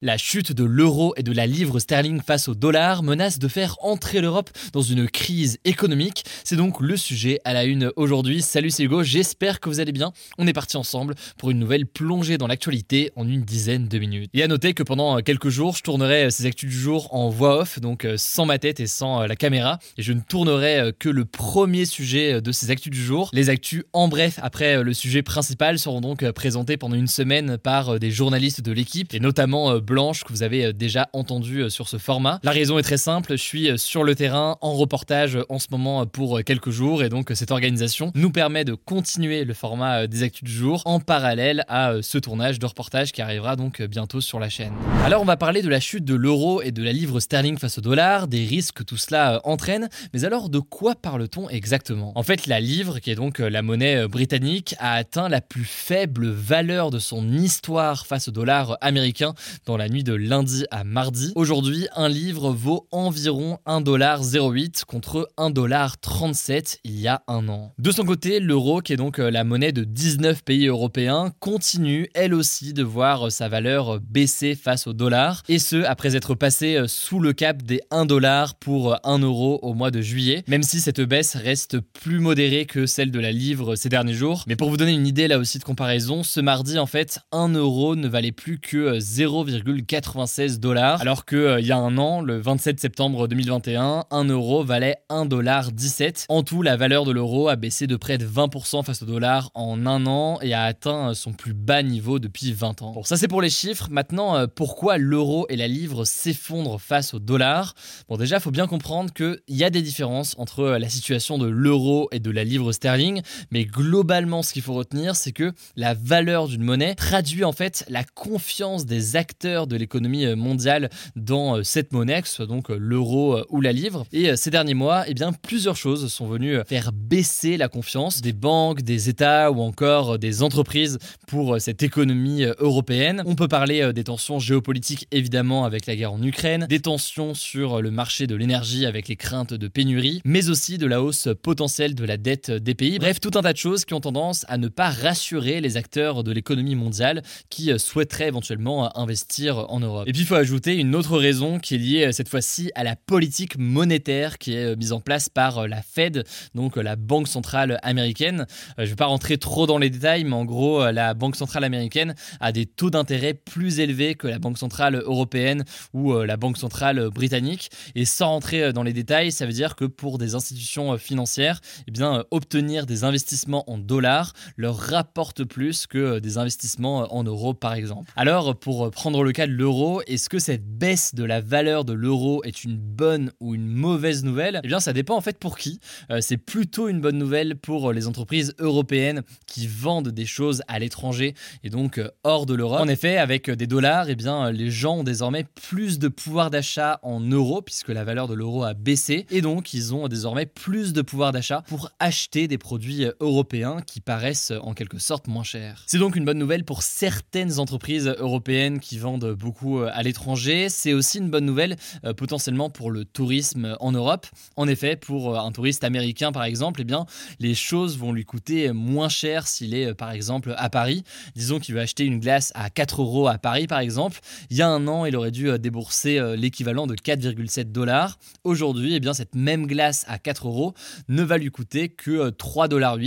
La chute de l'euro et de la livre sterling face au dollar menace de faire entrer l'Europe dans une crise économique. C'est donc le sujet à la une aujourd'hui. Salut, c'est Hugo, j'espère que vous allez bien. On est parti ensemble pour une nouvelle plongée dans l'actualité en une dizaine de minutes. Et à noter que pendant quelques jours, je tournerai ces actus du jour en voix off, donc euh, sans ma tête et sans euh, la caméra. Et je ne tournerai euh, que le premier sujet de ces actus du jour. Les actus en bref après le sujet principal seront donc présentés pendant une semaine par des journalistes de l'équipe et notamment Blanche que vous avez euh, déjà entendu euh, sur ce format. La raison est très simple, je suis euh, sur le terrain en reportage en ce moment pour quelques jours et donc cette organisation nous permet de continuer le format des actus du jour en parallèle à ce tournage de reportage qui arrivera donc bientôt sur la chaîne. Alors on va parler de la chute de l'euro et de la livre sterling face au dollar, des risques que tout cela entraîne, mais alors de quoi parle-t-on exactement? En fait la livre, qui est donc la monnaie britannique, a atteint la plus faible valeur de son histoire face au dollar américain dans la nuit de lundi à mardi. Aujourd'hui, un livre vaut environ 1,08$ contre 1,37$ il y a un an. De son côté, l'euro, qui est donc euh, la monnaie de 19 pays européens, continue elle aussi de voir euh, sa valeur euh, baisser face au dollar, et ce, après être passé sous le cap des 1$ pour 1€ euro au mois de juillet, même si cette baisse reste plus modérée que celle de la livre ces derniers jours. Mais pour vous donner une idée là aussi de comparaison, ce mardi en fait, 1 euro ne valait plus que 0,5 1,96 dollars, alors que euh, il y a un an, le 27 septembre 2021, 1 euro valait 1,17$. En tout, la valeur de l'euro a baissé de près de 20% face au dollar en un an et a atteint euh, son plus bas niveau depuis 20 ans. Bon, ça c'est pour les chiffres. Maintenant, euh, pourquoi l'euro et la livre s'effondrent face au dollar? Bon, déjà, il faut bien comprendre qu'il y a des différences entre la situation de l'euro et de la livre sterling, mais globalement, ce qu'il faut retenir, c'est que la valeur d'une monnaie traduit en fait la confiance des acteurs de l'économie euh, mondiale dans euh, cette monnaie, que ce soit donc euh, l'euro ou la livre. Et ces derniers mois, eh bien, plusieurs choses sont venues faire baisser la confiance des banques, des États ou encore des entreprises pour cette économie européenne. On peut parler des tensions géopolitiques évidemment avec la guerre en Ukraine, des tensions sur le marché de l'énergie avec les craintes de pénurie, mais aussi de la hausse potentielle de la dette des pays. Bref, tout un tas de choses qui ont tendance à ne pas rassurer les acteurs de l'économie mondiale qui souhaiteraient éventuellement investir en Europe. Et puis il faut ajouter une autre raison qui est liée euh, cette fois-ci à la politique monétaire qui est euh, mise en place par euh, la Fed, donc la Banque centrale américaine. Je ne vais pas rentrer trop dans les détails, mais en gros, la Banque centrale américaine a des taux d'intérêt plus élevés que la Banque centrale européenne ou la Banque centrale britannique. Et sans rentrer dans les détails, ça veut dire que pour des institutions financières, eh bien, obtenir des investissements en dollars leur rapporte plus que des investissements en euros, par exemple. Alors, pour prendre le cas l'euro, est-ce que cette baisse de la valeur de l'euro est une bonne ou une mauvaise nouvelle? Eh bien, ça dépend en fait pour qui. Euh, c'est plutôt une bonne nouvelle pour les entreprises européennes qui vendent des choses à l'étranger et donc euh, hors de l'Europe. En effet, avec des dollars, eh bien, les gens ont désormais plus de pouvoir d'achat en euros puisque la valeur de l'euro a baissé et donc ils ont désormais plus de pouvoir d'achat pour acheter des produits européens qui paraissent en quelque sorte moins chers. C'est donc une bonne nouvelle pour certaines entreprises européennes qui vendent beaucoup euh, à l'étranger. C'est aussi une bonne nouvelle euh, potentiellement pour le tourisme en Europe. En effet, pour euh, un touriste américain par exemple, eh bien, les choses vont lui coûter moins cher s'il est par exemple à Paris. Disons qu'il veut acheter une glace à 4 euros à Paris par exemple. Il y a un an, il aurait dû débourser l'équivalent de 4,7 dollars. Aujourd'hui, eh bien, cette même glace à 4 euros ne va lui coûter que 3,8 dollars.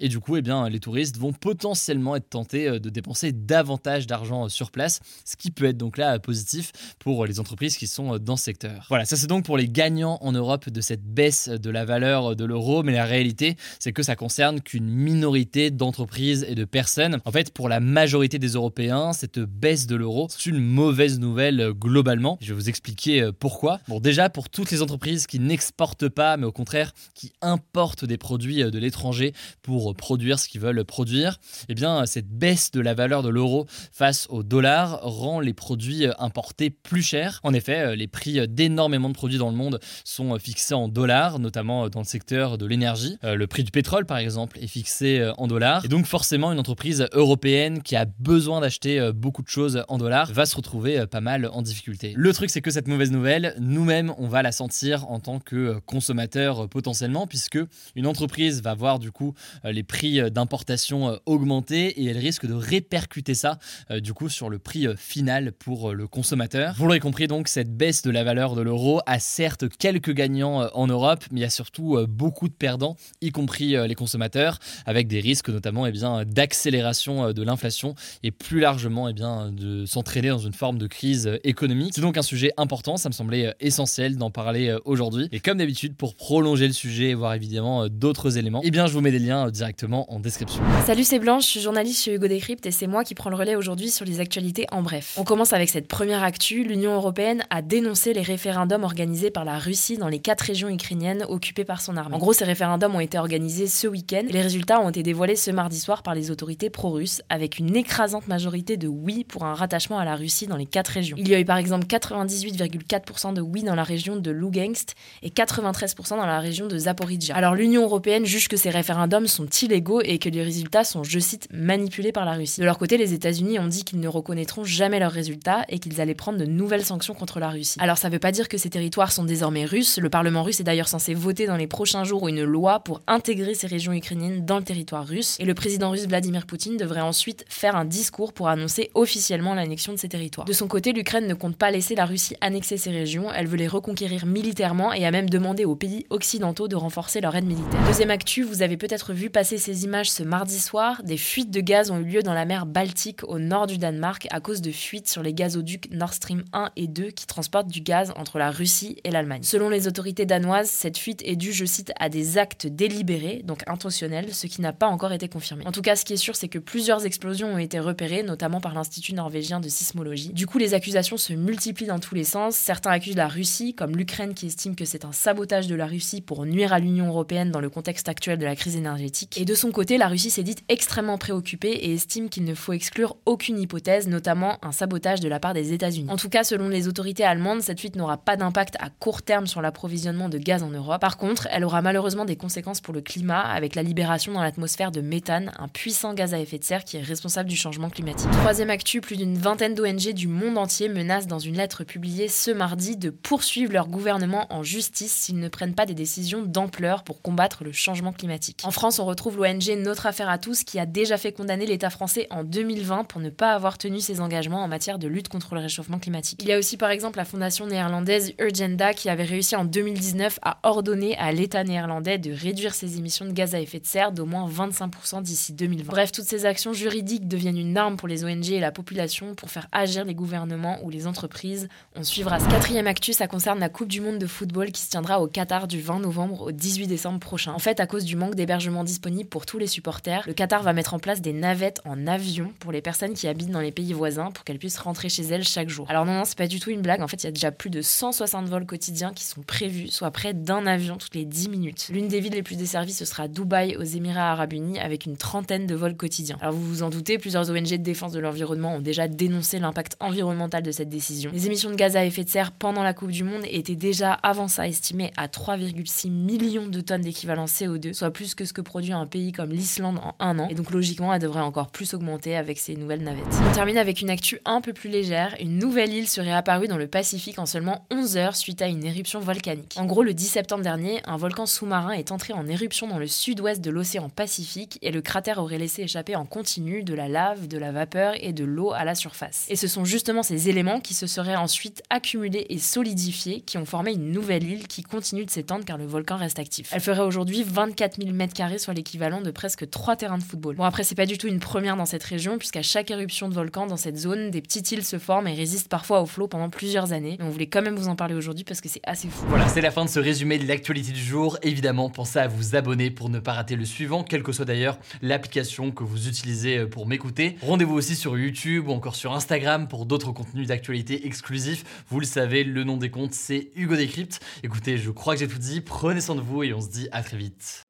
Et du coup, eh bien, les touristes vont potentiellement être tentés de dépenser davantage d'argent sur place, ce qui peut être donc là positif pour les entreprises qui sont dans ce secteur. Voilà, ça c'est donc pour les gagnants en Europe de cette baisse de la valeur de l'euro, mais la réalité c'est que ça concerne qu'une minorité d'entreprises et de personnes. En fait, pour la majorité des Européens, cette baisse de l'euro, c'est une mauvaise nouvelle globalement. Je vais vous expliquer pourquoi. Bon, déjà pour toutes les entreprises qui n'exportent pas, mais au contraire qui importent des produits de l'étranger pour produire ce qu'ils veulent produire, eh bien cette baisse de la valeur de l'euro face au dollar rend les produits importés plus chers. En effet, les prix d'énormément de produits dans le monde sont fixés en dollars, notamment dans le secteur de l'énergie. Euh, le prix du pétrole, par exemple, est fixé euh, en dollars. Et donc forcément, une entreprise européenne qui a besoin d'acheter euh, beaucoup de choses en dollars va se retrouver pas mal en difficulté. Le truc, c'est que cette mauvaise nouvelle, nous-mêmes, on va la sentir en tant que consommateur potentiellement, puisque une entreprise va voir du coup les prix d'importation augmenter et elle risque de répercuter ça du coup sur le prix final pour le consommateur. Vous l'aurez compris donc, cette baisse de la valeur de l'euro a certes quelques gagnants en Europe, mais il y a surtout beaucoup de perdants, y compris les consommateurs, avec des risques notamment eh bien, d'accélération de l'inflation et plus largement eh bien, de s'entraîner dans une forme de crise économique. C'est donc un sujet important, ça me semblait essentiel d'en parler aujourd'hui. Et comme d'habitude, pour prolonger le sujet et voir évidemment d'autres éléments, eh bien, je vous mets des liens directement en description. Salut, c'est Blanche, je suis journaliste chez Hugo Décrypte et c'est moi qui prends le relais aujourd'hui sur les actualités en bref. On commence avec cette première actu. L'Union européenne a dénoncé les référendums organisés par la Russie dans les quatre régions ukrainiennes occupées par son armée. En gros, ces référendums ont été organisés ce week-end les résultats ont été dévoilés ce mardi soir par les autorités pro-russes avec une écrasante majorité de oui pour un rattachement à la Russie dans les quatre régions. Il y a eu par exemple 98,4% de oui dans la région de Lugansk et 93% dans la région de Zaporizhia. Alors l'Union européenne juge que ces référendums sont illégaux et que les résultats sont, je cite, manipulés par la Russie. De leur côté, les États-Unis ont dit qu'ils ne reconnaîtront jamais leurs résultats et qu'ils allaient prendre de nouvelles sanctions contre la Russie. Alors ça ne veut pas dire que ces territoires sont désormais russes. Le Parlement russe est d'ailleurs censé voter dans les prochains jours une loi pour intégrer ces régions ukrainiennes dans le territoire russe. Et le président russe Vladimir Poutine devrait ensuite faire un discours pour annoncer officiellement l'annexion de ces territoires. De son côté, l'Ukraine ne compte pas laisser la Russie annexer ces régions. Elle veut les reconquérir militairement et a même demandé aux pays occidentaux de renforcer leur aide militaire. Deuxième actu, vous avez peut-être vu passer ces images ce mardi soir. Des fuites de gaz ont eu lieu dans la mer Baltique au nord du Danemark à cause de fuites sur les gazoducs Nord Stream 1 et 2 qui transportent du gaz entre la Russie et l'Allemagne. Selon les autorités danoises, cette fuite est due, je cite, à des actes délibérés, donc intentionnels, ce qui n'a pas encore été confirmé. En tout cas, ce qui est sûr, c'est que plusieurs explosions ont été repérées, notamment par l'Institut norvégien de sismologie. Du coup, les accusations se multiplient dans tous les sens. Certains accusent la Russie, comme l'Ukraine qui estime que c'est un sabotage de la Russie pour nuire à l'Union européenne dans le contexte actuel de la crise énergétique. Et de son côté, la Russie s'est dite extrêmement préoccupée et estime qu'il ne faut exclure aucune hypothèse, notamment un sabotage de la part des États-Unis. En tout cas, selon les autorités allemandes, cette fuite n'aura pas d'impact à court terme sur l'approvisionnement de gaz en Europe. Par contre, elle aura malheureusement des conséquences pour le climat avec la libération dans l'atmosphère de méthane, un puissant gaz à effet de serre qui est responsable du changement climatique. Troisième actu, plus d'une vingtaine d'ONG du monde entier menacent dans une lettre publiée ce mardi de poursuivre leur gouvernement en justice s'ils ne prennent pas des décisions d'ampleur pour combattre le changement climatique. En France, on retrouve l'ONG Notre Affaire à tous qui a déjà fait condamner l'État français en 2020 pour ne pas avoir tenu ses engagements en matière de lutte contre le réchauffement climatique. Il y a aussi par exemple la fondation néerlandaise Urgenda qui avait réussi en 2019 à ordonner à l'État néerlandais de réduire ses émissions de gaz à effet de serre d'au moins 25% d'ici 2020. Bref, toutes ces actions juridiques deviennent une arme pour les ONG et la population pour faire agir les gouvernements ou les entreprises. On suivra ce quatrième actu, ça concerne la Coupe du Monde de football qui se tiendra au Qatar du 20 novembre au 18 décembre prochain. En fait, à cause du manque d'hébergement disponible pour tous les supporters, le Qatar va mettre en place des navettes en avion pour les personnes qui habitent dans les pays voisins pour qu'elles puissent rentrer chez elles chaque jour. Alors non, non, c'est pas du tout une blague. En fait, il y a déjà plus de 160 vols quotidiens qui sont prévus, soit près d'un avion toutes les 10 minutes. L'une des villes les plus desservies, ce sera Dubaï aux Émirats Arabes Unis avec une trentaine de vols quotidiens. Alors vous vous en doutez, plusieurs ONG de défense de l'environnement ont déjà dénoncé l'impact environnemental de cette décision. Les émissions de gaz à effet de serre pendant la Coupe du Monde étaient déjà avant ça estimées à 3,6 millions de tonnes d'équivalent CO2, soit plus que ce que produit un pays comme l'Islande en un an. Et donc logiquement, elle devrait encore plus augmenter avec ces nouvelles navettes. On termine avec une actu un peu plus légère. Une nouvelle île serait apparue dans le Pacifique en seulement 11 heures suite à une éruption volcanique. En gros, le 10 septembre dernier, un volcan sous-marin est entré en éruption dans le sud-ouest de l'océan Pacifique et le cratère aurait laissé échapper en continu de la lave, de la vapeur et de l'eau à la surface. Et ce sont justement ces éléments qui se seraient ensuite accumulés et solidifiés qui ont formé une nouvelle île qui continue de s'étendre car le volcan reste actif. Elle ferait aujourd'hui 24 000 m2, soit l'équivalent de presque 3 terrains de football. Bon après c'est pas du tout une première dans cette région puisqu'à chaque éruption de volcan dans cette zone, des petites îles se forment et résistent parfois au flot pendant plusieurs années. Mais on voulait quand même vous en parler aujourd'hui parce que c'est assez fou. Voilà, c'est la fin de ce résumé de l'actualité du jour. Évidemment, pensez à vous abonner pour ne pas rater le suivant, quelle que soit d'ailleurs l'application que vous utilisez euh, pour m'écouter. Rendez-vous aussi sur YouTube ou encore sur Instagram pour d'autres contenus d'actualité exclusifs. Vous le savez, le nom des comptes, c'est Hugo Décrypte. Écoutez, je crois que j'ai tout dit. Prenez soin de vous et on se dit à très vite.